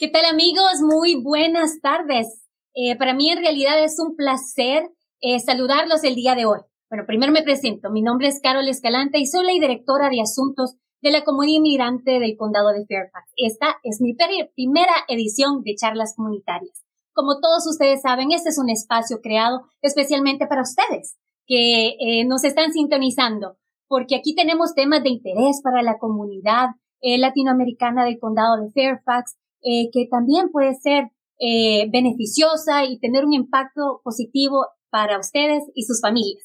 ¿Qué tal amigos? Muy buenas tardes. Eh, para mí en realidad es un placer eh, saludarlos el día de hoy. Bueno, primero me presento. Mi nombre es Carol Escalante y soy la directora de asuntos de la comunidad inmigrante del condado de Fairfax. Esta es mi primera edición de charlas comunitarias. Como todos ustedes saben, este es un espacio creado especialmente para ustedes que eh, nos están sintonizando, porque aquí tenemos temas de interés para la comunidad eh, latinoamericana del condado de Fairfax, eh, que también puede ser beneficiosa y tener un impacto positivo para ustedes y sus familias.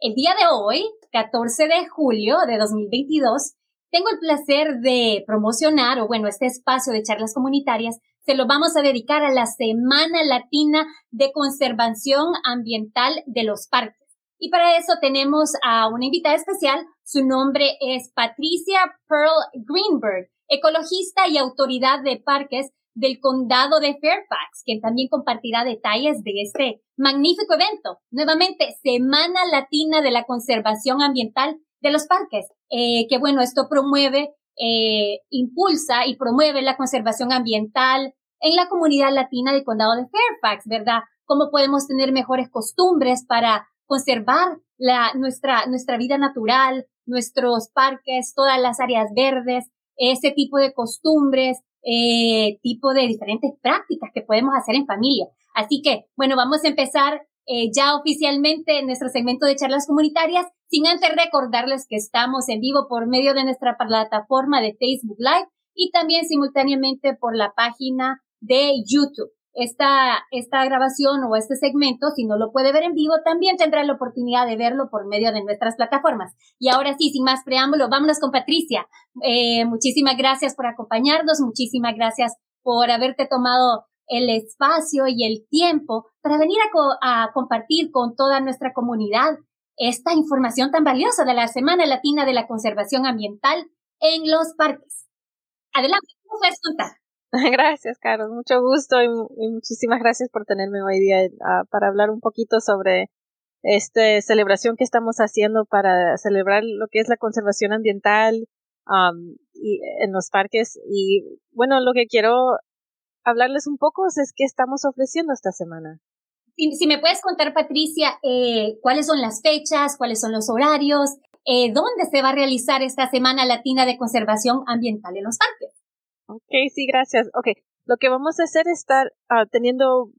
El día de hoy, 14 de julio de 2022, tengo el placer de promocionar, o bueno, este espacio de charlas comunitarias se lo vamos a dedicar a la Semana Latina de Conservación Ambiental de los Parques. Y para eso tenemos a una invitada especial. Su nombre es Patricia Pearl Greenberg, ecologista y autoridad de parques del condado de Fairfax, quien también compartirá detalles de este magnífico evento. Nuevamente, Semana Latina de la Conservación Ambiental de los parques, eh, que bueno, esto promueve, eh, impulsa y promueve la conservación ambiental en la comunidad latina del condado de Fairfax, ¿verdad? Cómo podemos tener mejores costumbres para conservar la, nuestra, nuestra vida natural, nuestros parques, todas las áreas verdes, ese tipo de costumbres, eh, tipo de diferentes prácticas que podemos hacer en familia. Así que, bueno, vamos a empezar eh, ya oficialmente en nuestro segmento de charlas comunitarias, sin antes recordarles que estamos en vivo por medio de nuestra plataforma de Facebook Live y también simultáneamente por la página de YouTube. Esta, esta grabación o este segmento, si no lo puede ver en vivo, también tendrá la oportunidad de verlo por medio de nuestras plataformas. Y ahora sí, sin más preámbulo, vámonos con Patricia. Eh, muchísimas gracias por acompañarnos, muchísimas gracias por haberte tomado el espacio y el tiempo para venir a, compartir con toda nuestra comunidad esta información tan valiosa de la Semana Latina de la Conservación Ambiental en los parques. Adelante, ¿cómo? Gracias, Carlos. Mucho gusto y, muchísimas gracias por tenerme hoy día ah, para hablar un poquito sobre esta celebración que estamos haciendo para celebrar lo que es la conservación ambiental y, en los parques. Y bueno, lo que quiero hablarles un poco es qué estamos ofreciendo esta semana. Si, me puedes contar, Patricia, eh, cuáles son las fechas, cuáles son los horarios, eh, dónde se va a realizar esta Semana Latina de Conservación Ambiental en los parques. Ok, sí, gracias. Ok, lo que vamos a hacer es estar ah, teniendo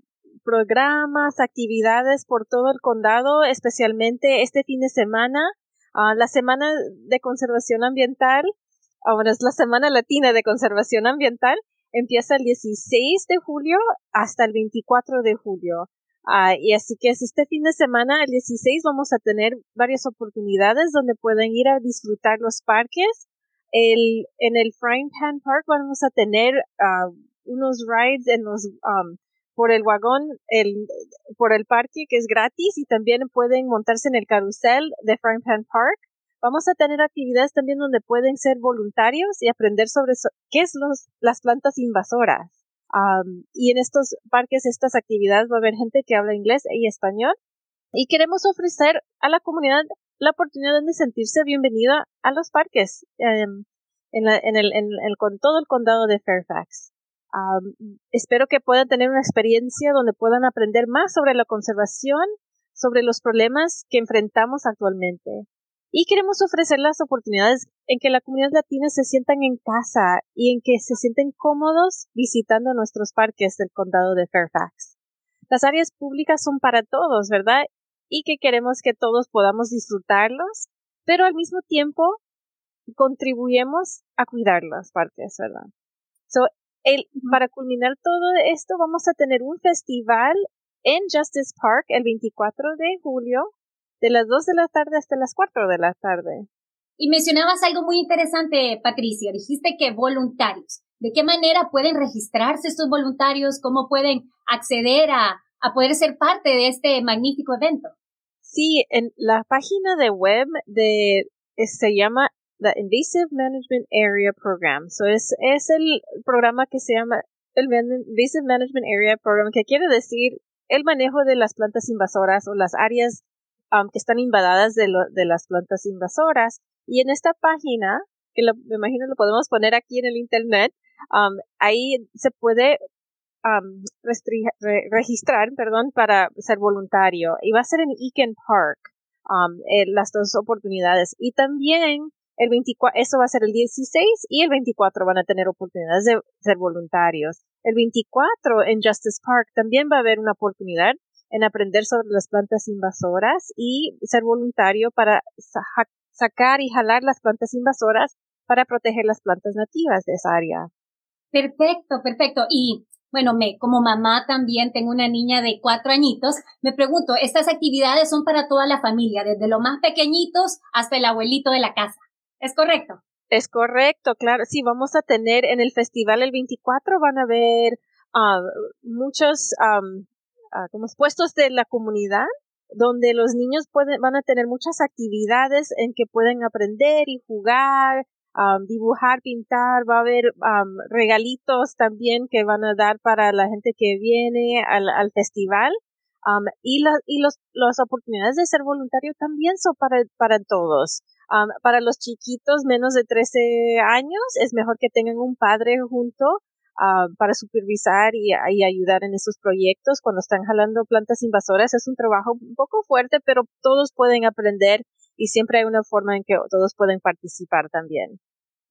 programas, actividades por todo el condado, especialmente este fin de semana, uh, la Semana de Conservación Ambiental, ahora es la Semana Latina de Conservación Ambiental, empieza el 16 de julio hasta el 24 de julio. Uh, y así que es este fin de semana, el 16, vamos a tener varias oportunidades donde pueden ir a disfrutar los parques el, en el Frying Pan Park vamos a tener uh, unos rides en los, um, por el vagón, el, por el parque que es gratis y también pueden montarse en el carrusel de Frying Pan Park. Vamos a tener actividades también donde pueden ser voluntarios y aprender sobre qué es los, las plantas invasoras. Um, y en estos parques, estas actividades va a haber gente que habla inglés y español. Y queremos ofrecer a la comunidad la oportunidad de sentirse bienvenida a los parques em, en, el, en, el, con todo el condado de Fairfax. espero que puedan tener una experiencia donde puedan aprender más sobre la conservación, sobre los problemas que enfrentamos actualmente. Y queremos ofrecer las oportunidades en que la comunidad latina se sientan en casa y en que se sienten cómodos visitando nuestros parques del condado de Fairfax. Las áreas públicas son para todos, ¿verdad? Y que queremos que todos podamos disfrutarlos, pero al mismo tiempo contribuyemos a cuidar las partes, ¿verdad? So, el, para culminar todo esto, vamos a tener un festival en Justice Park el 24 de julio, de las 2 de la tarde hasta las 4 de la tarde. Y mencionabas algo muy interesante, Patricia. Dijiste que voluntarios. ¿De qué manera pueden registrarse estos voluntarios? ¿Cómo pueden acceder a, a poder ser parte de este magnífico evento? Sí, en la página de web de se llama the Invasive Management Area Program. So es, el programa que se llama el Invasive Management Area Program, que quiere decir el manejo de las plantas invasoras o las áreas um, que están invadadas de, lo, de las plantas invasoras. Y en esta página, que me imagino lo podemos poner aquí en el internet, um, ahí se puede um, registrar, perdón, para ser voluntario. Y va a ser en Eken Park, um, las dos oportunidades. Y también el 24, eso va a ser el 16 y el 24 van a tener oportunidades de ser voluntarios. El 24 en Justice Park también va a haber una oportunidad en aprender sobre las plantas invasoras y ser voluntario para sacar y jalar las plantas invasoras para proteger las plantas nativas de esa área. Perfecto, perfecto. Y bueno, me, como mamá también tengo una niña de cuatro añitos, me pregunto, estas actividades son para toda la familia, desde los más pequeñitos hasta el abuelito de la casa. ¿Es correcto? Es correcto, claro. Sí, vamos a tener en el festival el 24 van a haber ah, muchos um, como puestos de la comunidad donde los niños pueden, van a tener muchas actividades en que pueden aprender y jugar, dibujar, pintar, va a haber regalitos también que van a dar para la gente que viene al, al festival. y la, y los, las oportunidades de ser voluntario también son para, para todos. para los chiquitos menos de 13 años es mejor que tengan un padre junto para supervisar y, y, ayudar en esos proyectos cuando están jalando plantas invasoras. Es un trabajo un poco fuerte, pero todos pueden aprender y siempre hay una forma en que todos pueden participar también.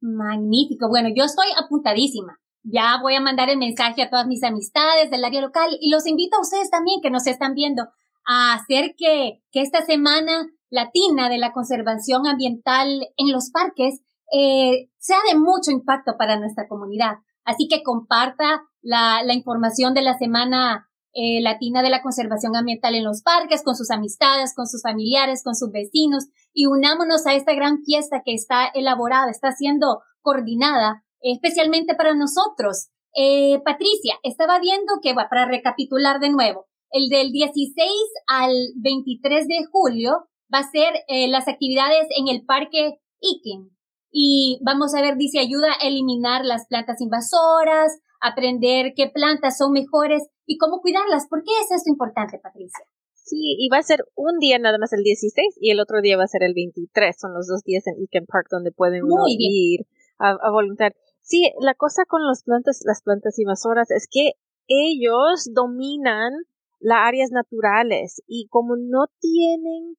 Magnífico. Bueno, yo estoy apuntadísima. Ya voy a mandar el mensaje a todas mis amistades del área local y los invito a ustedes también que nos están viendo a hacer que, que esta semana latina de la conservación ambiental en los parques eh, sea de mucho impacto para nuestra comunidad. Así que comparta la, la información de la semana eh, latina de la conservación ambiental en los parques, con sus amistades, con sus familiares, con sus vecinos y unámonos a esta gran fiesta que está elaborada, está siendo coordinada especialmente para nosotros. Eh, Patricia, estaba viendo que, bueno, para recapitular de nuevo, el del 16 al 23 de julio va a ser eh, las actividades en el Parque Iken. Y vamos a ver, dice, ayuda a eliminar las plantas invasoras, aprender qué plantas son mejores y cómo cuidarlas. ¿Por qué es esto importante, Patricia? Sí, y va a ser un día nada más el 16 y el otro día va a ser el 23. Son los dos días en Eken Park donde pueden ir a, a voluntariar. Sí, la cosa con las plantas, las plantas invasoras es que ellos dominan las áreas naturales y como no tienen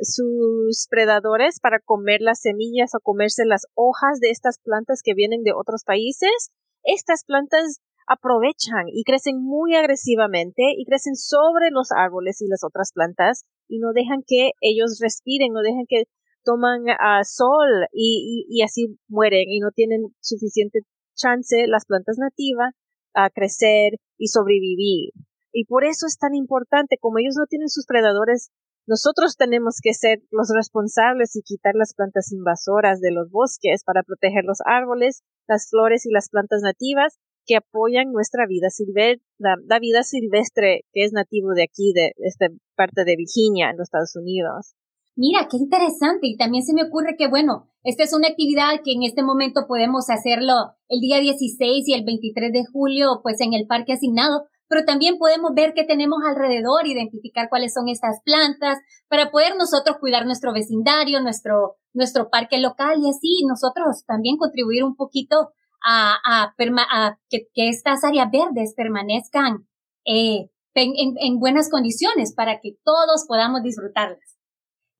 sus predadores para comer las semillas o comerse las hojas de estas plantas que vienen de otros países, estas plantas aprovechan y crecen muy agresivamente y crecen sobre los árboles y las otras plantas y no dejan que ellos respiren, no dejan que toman uh, sol y, y, así mueren y no tienen suficiente chance las plantas nativas a crecer y sobrevivir. Y por eso es tan importante, como ellos no tienen sus predadores, nosotros tenemos que ser los responsables y quitar las plantas invasoras de los bosques para proteger los árboles, las flores y las plantas nativas que apoyan nuestra vida silvestre, la, vida silvestre que es nativo de aquí, de esta parte de Virginia, en los Estados Unidos. Mira, qué interesante. Y también se me ocurre que, bueno, esta es una actividad que en este momento podemos hacerlo el día 16 y el 23 de julio, pues en el parque asignado, pero también podemos ver qué tenemos alrededor, identificar cuáles son estas plantas, para poder nosotros cuidar nuestro vecindario, nuestro, nuestro parque local y así nosotros también contribuir un poquito a, a, a que, que, estas áreas verdes permanezcan eh, en, en, buenas condiciones para que todos podamos disfrutarlas.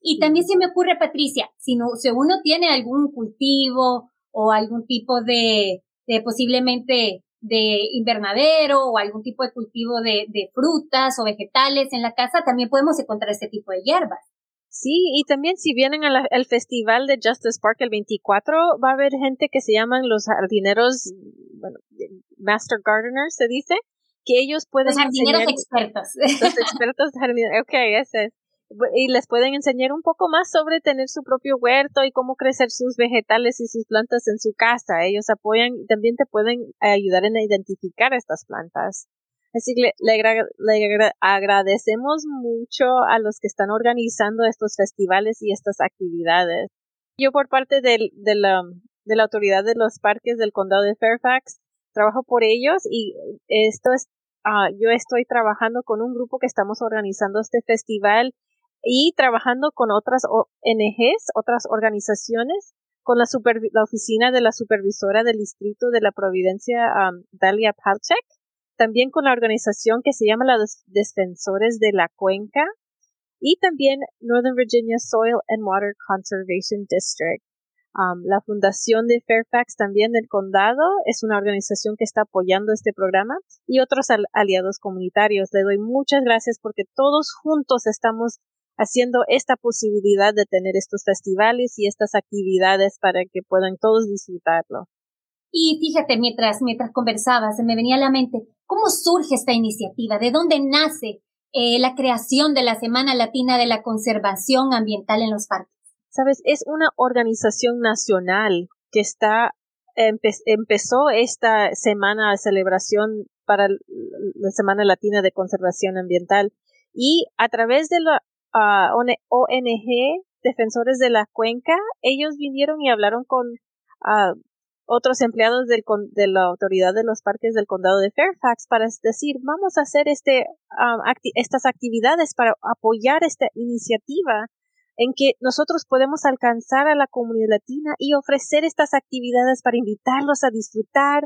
Y también se me ocurre, Patricia, si, no, si uno tiene algún cultivo o algún tipo de, de posiblemente de invernadero o algún tipo de cultivo de, de frutas o vegetales en la casa, también podemos encontrar este tipo de hierbas. Sí, y también si vienen al, festival de Justice Park el 24, va a haber gente que se llaman los jardineros, bueno, Master Gardeners se dice, que ellos pueden... Los jardineros expertos. Los expertos jardineros, ok, ese es. Y les pueden enseñar un poco más sobre tener su propio huerto y cómo crecer sus vegetales y sus plantas en su casa. Ellos apoyan y también te pueden ayudar en identificar estas plantas. Así que le, agradecemos mucho a los que están organizando estos festivales y estas actividades. Yo por parte de, la, de la autoridad de los parques del condado de Fairfax trabajo por ellos y esto es, ah, yo estoy trabajando con un grupo que estamos organizando este festival y trabajando con otras ONGs, otras organizaciones con la, la oficina de la supervisora del distrito de la Providencia, um, Dalia Palchek, también con la organización que se llama los Defensores de la Cuenca y también Northern Virginia Soil and Water Conservation District. Um, la Fundación de Fairfax también del condado es una organización que está apoyando este programa y otros aliados comunitarios. Le doy muchas gracias porque todos juntos estamos haciendo esta posibilidad de tener estos festivales y estas actividades para que puedan todos disfrutarlo. Y fíjate, mientras, mientras conversaba, se me venía a la mente, ¿cómo surge esta iniciativa? ¿De dónde nace eh, la creación de la Semana Latina de la Conservación Ambiental en los Parques? Sabes, es una organización nacional que está, empezó esta semana de celebración para la Semana Latina de Conservación Ambiental y a través de la ONG Defensores de la Cuenca, ellos vinieron y hablaron con uh, otros empleados del, de la autoridad de los parques del condado de Fairfax para decir, vamos a hacer este, estas actividades para apoyar esta iniciativa en que nosotros podemos alcanzar a la comunidad latina y ofrecer estas actividades para invitarlos a disfrutar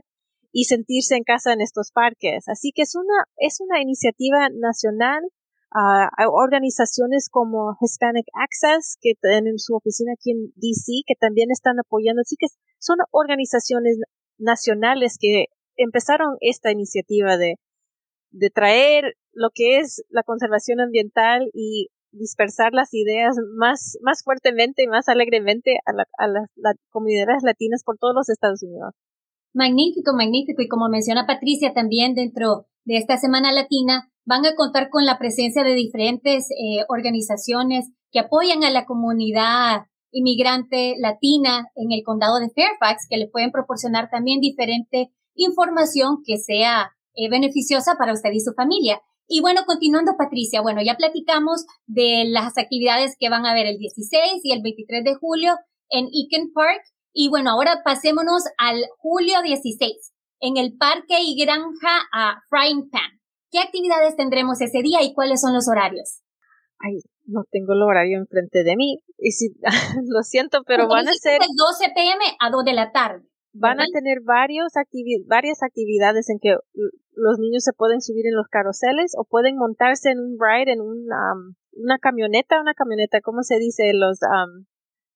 y sentirse en casa en estos parques. Así que es una, es una iniciativa nacional hay organizaciones como Hispanic Access, que tienen su oficina aquí en DC, que también están apoyando. Así que son organizaciones nacionales que empezaron esta iniciativa de, de traer lo que es la conservación ambiental y dispersar las ideas más, más fuertemente y más alegremente a, a las comunidades latinas por todos los Estados Unidos. Magnífico, magnífico. Y como menciona Patricia, también dentro de esta Semana Latina van a contar con la presencia de diferentes eh, organizaciones que apoyan a la comunidad inmigrante latina en el condado de Fairfax, que le pueden proporcionar también diferente información que sea eh, beneficiosa para usted y su familia. Y bueno, continuando, Patricia, bueno, ya platicamos de las actividades que van a haber el 16 y el 23 de julio en Eakin Park. Y bueno, ahora pasémonos al julio 16 en el Parque y Granja a Frying Pan. ¿Qué actividades tendremos ese día y cuáles son los horarios? Ay, no tengo el horario enfrente de mí. Y si, lo siento, pero van a ser... De 12 pm a 2 de la tarde. Van a tener varios varias actividades en que los niños se pueden subir en los carruseles o pueden montarse en un ride, en una, una camioneta, una camioneta, ¿cómo se dice? Los um,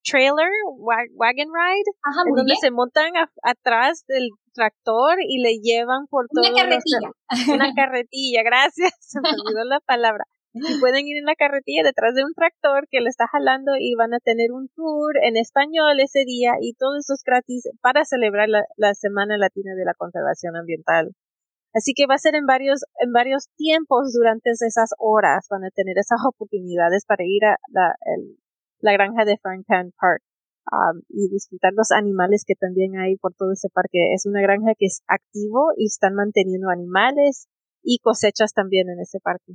trailer, wagon ride, en donde se montan atrás del tractor y le llevan por todo. Una carretilla. una carretilla, gracias, se me olvidó la palabra. Y pueden ir en la carretilla detrás de un tractor que le está jalando y van a tener un tour en español ese día y todo eso es gratis para celebrar la, la Semana Latina de la Conservación Ambiental. Así que va a ser en varios, en varios tiempos durante esas horas van a tener esas oportunidades para ir a la, el, la granja de Franklin Park um, y disfrutar los animales que también hay por todo ese parque. Es una granja que es activo y están manteniendo animales y cosechas también en ese parque.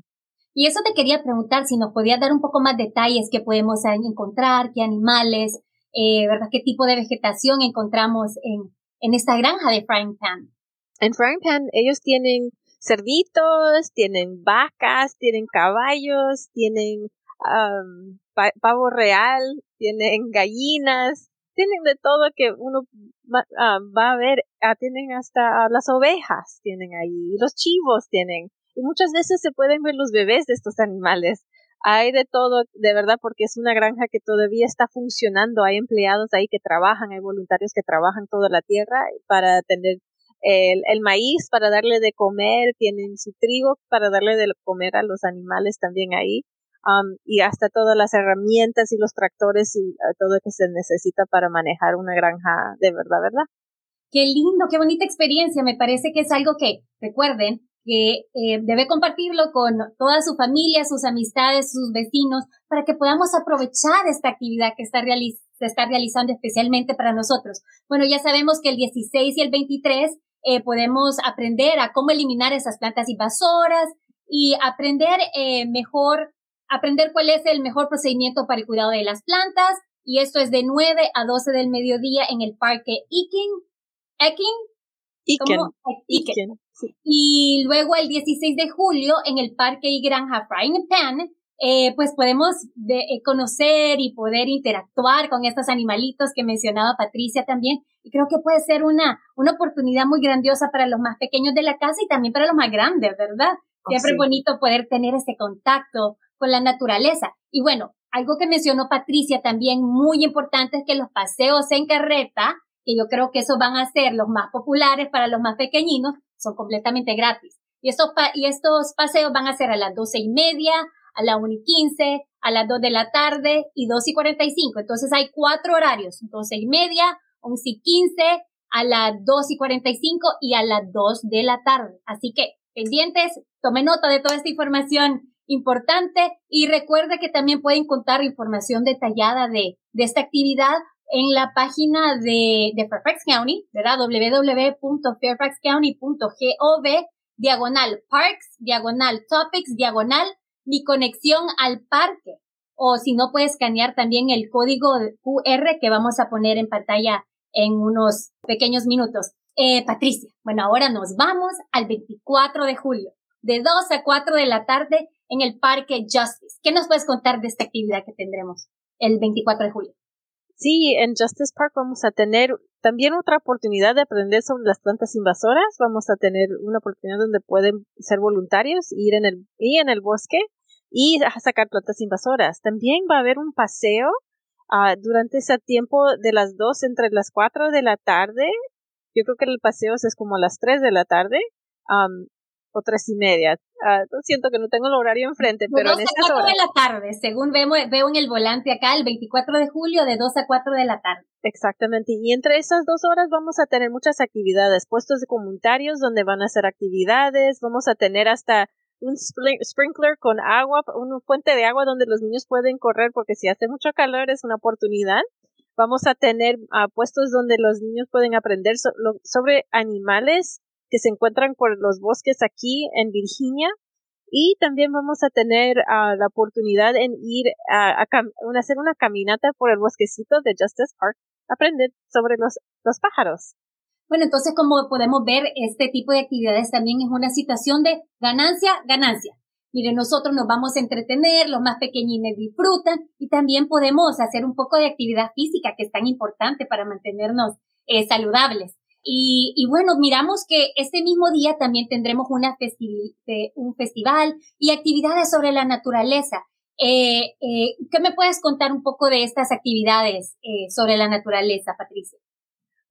Y eso te quería preguntar si nos podías dar un poco más detalles que podemos encontrar, qué animales, eh, ¿verdad? ¿Qué tipo de vegetación encontramos en, en esta granja de Frying Pan? En Frying Pan ellos tienen cerditos, tienen vacas, tienen caballos, tienen um, pavo real, tienen gallinas, tienen de todo que uno va, va a ver, ah, tienen hasta las ovejas, tienen ahí, los chivos tienen, y muchas veces se pueden ver los bebés de estos animales. Hay de todo, de verdad, porque es una granja que todavía está funcionando. Hay empleados ahí que trabajan, hay voluntarios que trabajan toda la tierra para tener el, el, maíz para darle de comer, tienen su trigo para darle de comer a los animales también ahí. Um, y hasta todas las herramientas y los tractores y uh, todo lo que se necesita para manejar una granja de verdad, ¿verdad? Qué lindo, qué bonita experiencia. Me parece que es algo que, recuerden, que eh, debe compartirlo con toda su familia, sus amistades, sus vecinos, para que podamos aprovechar esta actividad que está se está realizando especialmente para nosotros. Bueno, ya sabemos que el 16 y el 23 eh, podemos aprender a cómo eliminar esas plantas invasoras y aprender eh, mejor aprender cuál es el mejor procedimiento para el cuidado de las plantas. Y esto es de 9 a 12 del mediodía en el parque Ikin. Iken. Iken. Y luego el 16 de julio en el parque y granja Frying Pan eh, pues podemos de, eh, conocer y poder interactuar con estos animalitos que mencionaba Patricia también. Y creo que puede ser una, una oportunidad muy grandiosa para los más pequeños de la casa y también para los más grandes, ¿verdad? Oh, Siempre es bonito poder tener ese contacto con la naturaleza. Y bueno, algo que mencionó Patricia también muy importante es que los paseos en carreta, que yo creo que esos van a ser los más populares para los más pequeñinos, son completamente gratis. Y estos, y estos paseos van a ser a las doce y media, a la una y quince, a las dos de la tarde y dos y cuarenta y cinco. Entonces hay cuatro horarios, doce y media, once y quince, a las dos y cuarenta y cinco y a las dos de la tarde. Así que pendientes, tome nota de toda esta información importante y recuerde que también puede encontrar información detallada de, de esta actividad en la página de, de Fairfax County, ¿verdad? www.fairfaxcounty.gov, diagonal parks, diagonal topics, diagonal mi conexión al parque. O si no, puedes escanear también el código QR que vamos a poner en pantalla en unos pequeños minutos. Eh, Patricia, bueno, ahora nos vamos al 24 de julio, de 2 a 4 de la tarde en el Parque Justice. ¿Qué nos puedes contar de esta actividad que tendremos el 24 de julio? Sí, en Justice Park vamos a tener también otra oportunidad de aprender sobre las plantas invasoras. Vamos a tener una oportunidad donde pueden ser voluntarios, ir en el, y en el bosque y a sacar plantas invasoras. También va a haber un paseo uh, durante ese tiempo de las dos entre las cuatro de la tarde. Yo creo que el paseo es como a las tres de la tarde. O tres y media. Uh, siento que no tengo el horario enfrente, pero en estas horas. de la tarde, según veo, veo en el volante acá, el 24 de julio de 2 a 4 de la tarde. Exactamente. Y entre esas dos horas vamos a tener muchas actividades, puestos de comunitarios donde van a hacer actividades, vamos a tener hasta un sprinkler con agua, una fuente de agua donde los niños pueden correr porque si hace mucho calor es una oportunidad. Vamos a tener uh, puestos donde los niños pueden aprender sobre animales que se encuentran por los bosques aquí en Virginia. Y también vamos a tener uh, la oportunidad en ir a, hacer una caminata por el bosquecito de Justice Park, aprender sobre los, los pájaros. Bueno, entonces como podemos ver, este tipo de actividades también es una situación de ganancia, ganancia. Mire, nosotros nos vamos a entretener, los más pequeñines disfrutan y también podemos hacer un poco de actividad física que es tan importante para mantenernos eh, saludables. Y, bueno, miramos que este mismo día también tendremos una un festival y actividades sobre la naturaleza. Eh, eh, ¿Qué me puedes contar un poco de estas actividades eh, sobre la naturaleza, Patricia?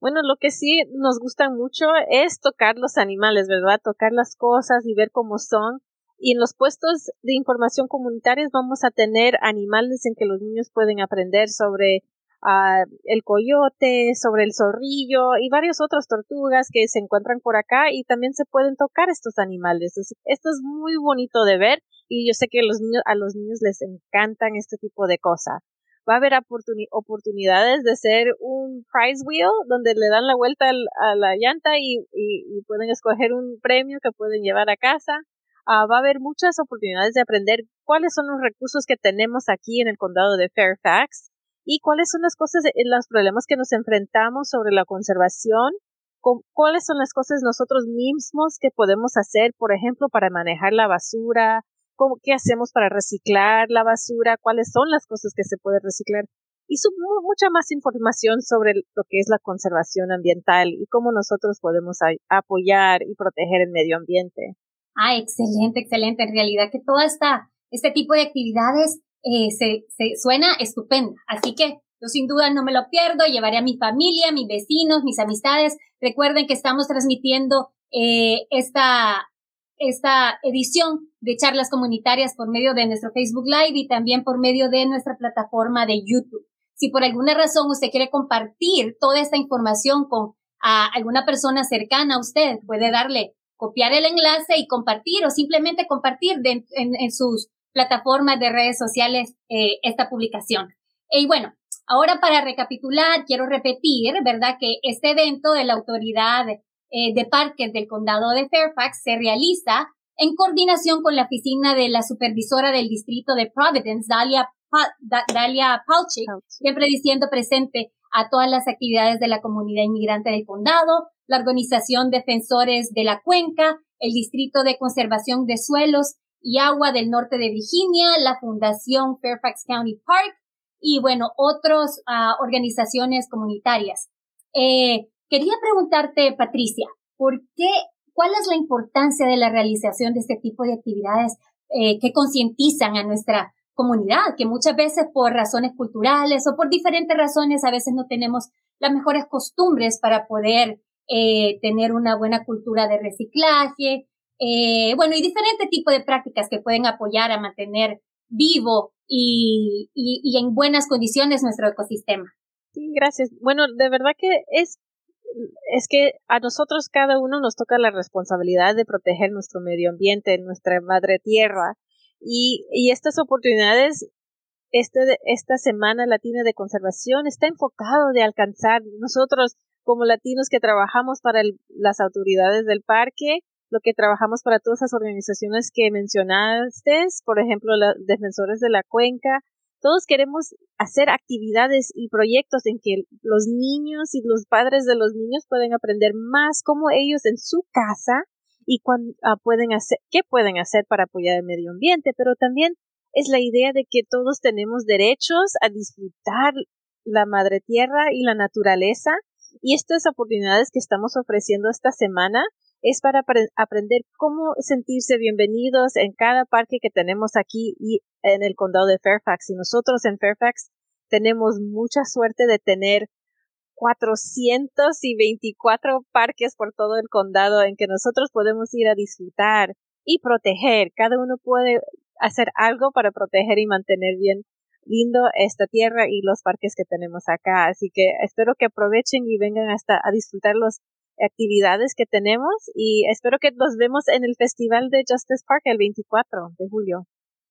Bueno, lo que sí nos gusta mucho es tocar los animales, ¿verdad? Tocar las cosas y ver cómo son. Y en los puestos de información comunitarios vamos a tener animales en que los niños pueden aprender sobre el coyote, sobre el zorrillo y varias otras tortugas que se encuentran por acá y también se pueden tocar estos animales. Esto es muy bonito de ver y yo sé que los niños, a los niños les encantan este tipo de cosas. Va a haber oportunidades de ser un prize wheel donde le dan la vuelta a la llanta y, y, pueden escoger un premio que pueden llevar a casa. Ah, va a haber muchas oportunidades de aprender cuáles son los recursos que tenemos aquí en el condado de Fairfax y cuáles son las cosas, los problemas que nos enfrentamos sobre la conservación, cuáles son las cosas nosotros mismos que podemos hacer, por ejemplo, para manejar la basura, cómo, qué hacemos para reciclar la basura, cuáles son las cosas que se pueden reciclar y mucha más información sobre lo que es la conservación ambiental y cómo nosotros podemos apoyar y proteger el medio ambiente. Ah, excelente, excelente. En realidad que toda esta, este tipo de actividades eh, se, se suena estupenda. Así que yo sin duda no me lo pierdo, llevaré a mi familia, mis vecinos, mis amistades. Recuerden que estamos transmitiendo eh, esta, esta edición de charlas comunitarias por medio de nuestro Facebook Live y también por medio de nuestra plataforma de YouTube. Si por alguna razón usted quiere compartir toda esta información con a alguna persona cercana a usted, puede darle copiar el enlace y compartir o simplemente compartir en, en, sus plataformas de redes sociales eh, esta publicación. Y bueno, ahora para recapitular, quiero repetir, ¿verdad?, que este evento de la Autoridad eh, de Parques del Condado de Fairfax se realiza en coordinación con la oficina de la supervisora del distrito de Providence, Dalia, Dalia Palchik, siempre diciendo presente a todas las actividades de la comunidad inmigrante del condado, la organización Defensores de la Cuenca, el Distrito de Conservación de Suelos y Agua del Norte de Virginia, la Fundación Fairfax County Park y bueno, otras ah, organizaciones comunitarias. Eh, quería preguntarte, Patricia, ¿por qué, cuál es la importancia de la realización de este tipo de actividades eh, que concientizan a nuestra comunidad, que muchas veces por razones culturales o por diferentes razones a veces no tenemos las mejores costumbres para poder eh, tener una buena cultura de reciclaje, eh, bueno, y diferentes tipos de prácticas que pueden apoyar a mantener vivo y, y, en buenas condiciones nuestro ecosistema. Gracias. Bueno, de verdad que es es que a nosotros cada uno nos toca la responsabilidad de proteger nuestro medio ambiente, nuestra madre tierra. Y, y estas oportunidades, este, esta Semana Latina de Conservación está enfocado de alcanzar nosotros como latinos que trabajamos para las autoridades del parque, lo que trabajamos para todas esas organizaciones que mencionaste, por ejemplo, los defensores de la cuenca, todos queremos hacer actividades y proyectos en que los niños y los padres de los niños pueden aprender más cómo ellos en su casa y ah, pueden hacer, qué pueden hacer para apoyar el medio ambiente, pero también es la idea de que todos tenemos derechos a disfrutar la madre tierra y la naturaleza. Y estas oportunidades que estamos ofreciendo esta semana es para aprender cómo sentirse bienvenidos en cada parque que tenemos aquí y en el condado de Fairfax. Y nosotros en Fairfax tenemos mucha suerte de tener 424 parques por todo el condado en que nosotros podemos ir a disfrutar y proteger. Cada uno puede hacer algo para proteger y mantener bien lindo esta tierra y los parques que tenemos acá. Así que espero que aprovechen y vengan hasta a disfrutar los actividades que tenemos y espero que nos vemos en el Festival de Justice Park el 24 de julio.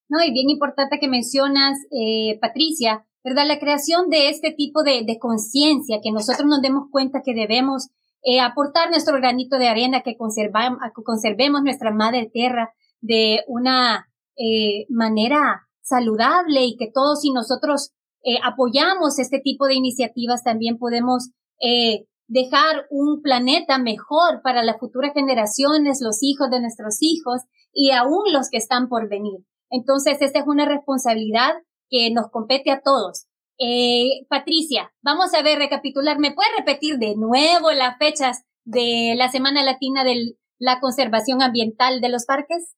No, y bien importante que mencionas, eh, Patricia, ¿verdad? La creación de este tipo de, de conciencia, que nosotros nos demos cuenta que debemos eh, aportar nuestro granito de arena, que conservamos, conservemos nuestra madre tierra de una eh, manera saludable y que todos y nosotros eh, apoyamos este tipo de iniciativas también podemos eh, dejar un planeta mejor para las futuras generaciones, los hijos de nuestros hijos y aún los que están por venir. Entonces, esta es una responsabilidad que nos compete a todos. Eh, Patricia, vamos a ver, recapitular, ¿me puedes repetir de nuevo las fechas de la Semana Latina de la Conservación Ambiental de los Parques?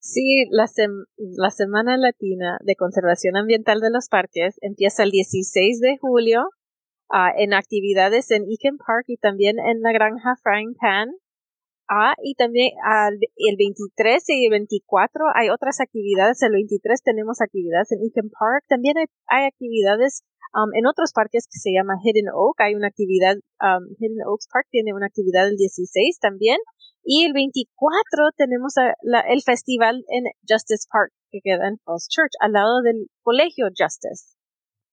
Sí, la, la Semana Latina de Conservación Ambiental de los Parques empieza el 16 de julio uh, en actividades en Eakin Park y también en la granja Frying Pan. Ah, y también al el 23 y el 24 hay otras actividades. El 23 tenemos actividades en Eakin Park. También hay, actividades um, en otros parques que se llama Hidden Oak. Hay una actividad, um, Hidden Oaks Park tiene una actividad el 16 también. Y el 24 tenemos el festival en Justice Park, que queda en Falls Church, al lado del colegio Justice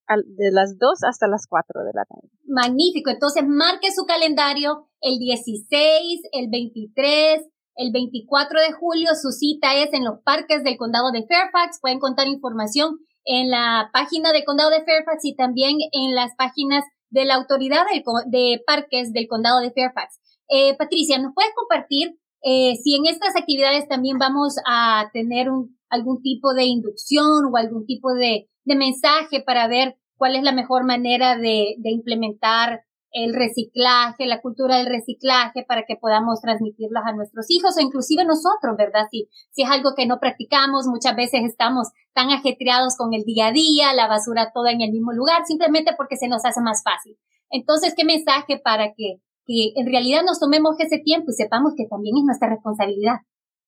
de las 2 hasta las 4 de la tarde. Magnífico. Entonces, marque su calendario el 16, el 23, el 24 de julio. Su cita es en los parques del condado de Fairfax. Pueden contar información en la página del condado de Fairfax y también en las páginas de la autoridad de parques del condado de Fairfax. Eh, Patricia, ¿nos puedes compartir eh, si en estas actividades también vamos a tener un, algún tipo de inducción o algún tipo de de mensaje para ver cuál es la mejor manera de, de implementar el reciclaje, la cultura del reciclaje para que podamos transmitirlas a nuestros hijos o inclusive nosotros, ¿verdad? Si, si es algo que no practicamos, muchas veces estamos tan ajetreados con el día a día, la basura toda en el mismo lugar, simplemente porque se nos hace más fácil. Entonces, ¿qué mensaje para que, que en realidad nos tomemos ese tiempo y sepamos que también es nuestra responsabilidad?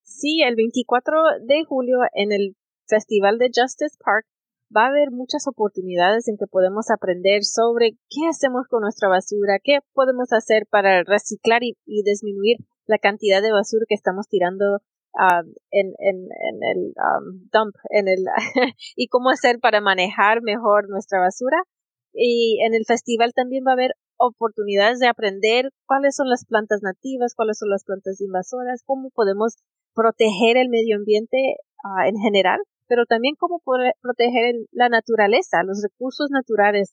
Sí, el 24 de julio en el Festival de Justice Park va a haber muchas oportunidades en que podemos aprender sobre qué hacemos con nuestra basura, qué podemos hacer para reciclar y, disminuir la cantidad de basura que estamos tirando um, en, en, en, el um, dump, en el y cómo hacer para manejar mejor nuestra basura. Y en el festival también va a haber oportunidades de aprender cuáles son las plantas nativas, cuáles son las plantas invasoras, cómo podemos proteger el medio ambiente uh, en general pero también cómo poder proteger la naturaleza, los recursos naturales,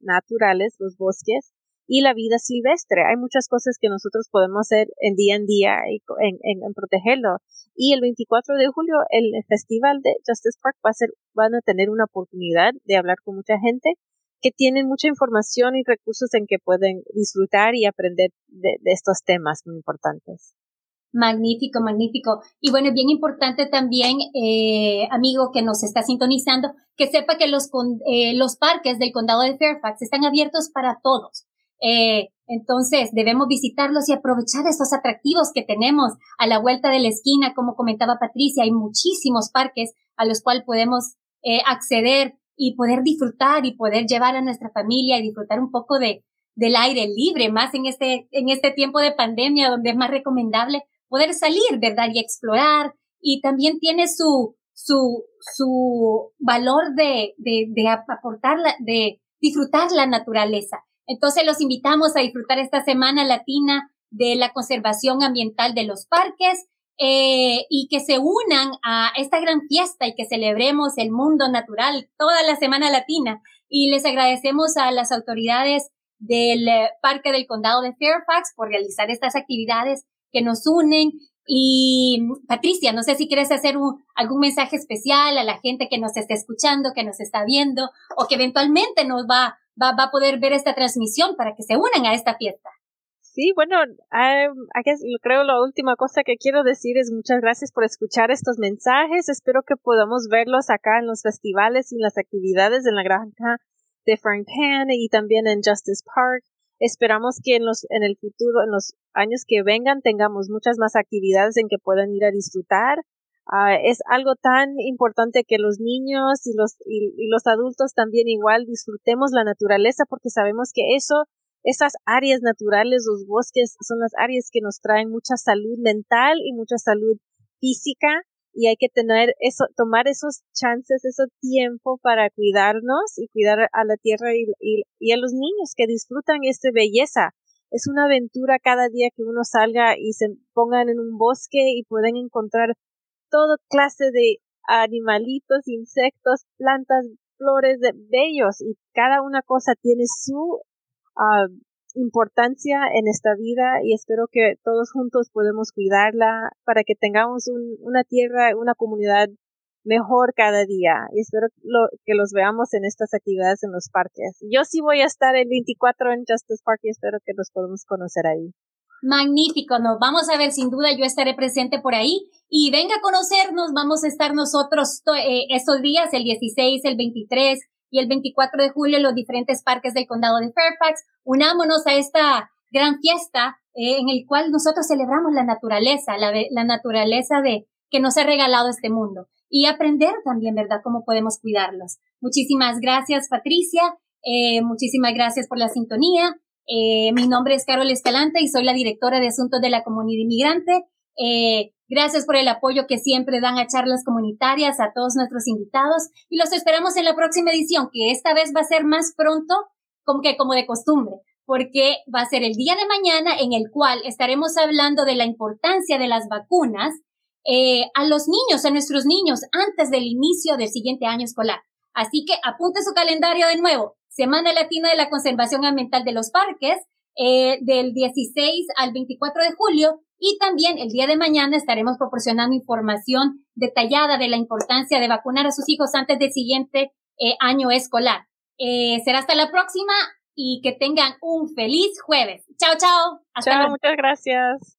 naturales, los bosques, y la vida silvestre. Hay muchas cosas que nosotros podemos hacer en día en día y en, en, protegerlo. Y el 24 de julio el festival de Justice Park va a ser, van a tener una oportunidad de hablar con mucha gente que tienen mucha información y recursos en que pueden disfrutar y aprender de, estos temas muy importantes. Magnífico, magnífico. Y bueno, bien importante también, eh, amigo que nos está sintonizando, que sepa que los, eh, los parques del condado de Fairfax están abiertos para todos. Eh, entonces, debemos visitarlos y aprovechar estos atractivos que tenemos a la vuelta de la esquina. Como comentaba Patricia, hay muchísimos parques a los cuales podemos acceder y poder disfrutar y poder llevar a nuestra familia y disfrutar un poco de, del aire libre, más en este, en este tiempo de pandemia donde es más recomendable poder salir, ¿verdad? Y explorar. Y también tiene su, su, su valor de, de, de aportar, de disfrutar la naturaleza. Entonces los invitamos a disfrutar esta semana latina de la conservación ambiental de los parques eh, y que se unan a esta gran fiesta y que celebremos el mundo natural toda la semana latina. Y les agradecemos a las autoridades del eh, Parque del Condado de Fairfax por realizar estas actividades que nos unen. Y Patricia, no sé si quieres hacer un, algún mensaje especial a la gente que nos está escuchando, que nos está viendo o que eventualmente nos va va, va a poder ver esta transmisión para que se unan a esta fiesta. Sí, bueno, um, creo la última cosa que quiero decir es muchas gracias por escuchar estos mensajes. Espero que podamos verlos acá en los festivales y las actividades en la granja de Frank y también en Justice Park. Esperamos que en los en el futuro, en los años que vengan, tengamos muchas más actividades en que puedan ir a disfrutar. Ah, es algo tan importante que los niños y los, y, los adultos también igual disfrutemos la naturaleza porque sabemos que eso, esas áreas naturales, los bosques, son las áreas que nos traen mucha salud mental y mucha salud física y hay que tener eso, tomar esos chances, ese tiempo para cuidarnos y cuidar a la tierra y, a los niños que disfrutan esta belleza. Es una aventura cada día que uno salga y se pongan en un bosque y pueden encontrar toda clase de animalitos, insectos, plantas, flores, de bellos y cada una cosa tiene su importancia en esta vida y espero que todos juntos podemos cuidarla para que tengamos una tierra, una comunidad mejor cada día y espero que los veamos en estas actividades en los parques. Yo sí voy a estar el 24 en Justice Park y espero que nos podamos conocer ahí. Magnífico, nos vamos a ver sin duda, yo estaré presente por ahí y venga a conocernos, vamos a estar nosotros eh, estos días, el 16, el 23 y el 24 de julio en los diferentes parques del condado de Fairfax. Unámonos a esta gran fiesta eh, en el cual nosotros celebramos la naturaleza, la, la naturaleza de que nos ha regalado este mundo y aprender también, ¿verdad?, cómo podemos cuidarlos. Muchísimas gracias, Patricia. Eh, muchísimas gracias por la sintonía. Eh, mi nombre es Carol Escalante y soy la directora de Asuntos de la Comunidad Inmigrante. Eh, gracias por el apoyo que siempre dan a charlas comunitarias a todos nuestros invitados y los esperamos en la próxima edición, que esta vez va a ser más pronto como que como de costumbre, porque va a ser el día de mañana en el cual estaremos hablando de la importancia de las vacunas eh, a los niños, a nuestros niños, antes del inicio del siguiente año escolar. Así que apunte su calendario de nuevo. Semana Latina de la Conservación Ambiental de los Parques, eh, del 16 al 24 de julio. Y también el día de mañana estaremos proporcionando información detallada de la importancia de vacunar a sus hijos antes del siguiente eh, año escolar. Eh, será hasta la próxima y que tengan un feliz jueves. Chao, chao. Hasta chao, muchas gracias.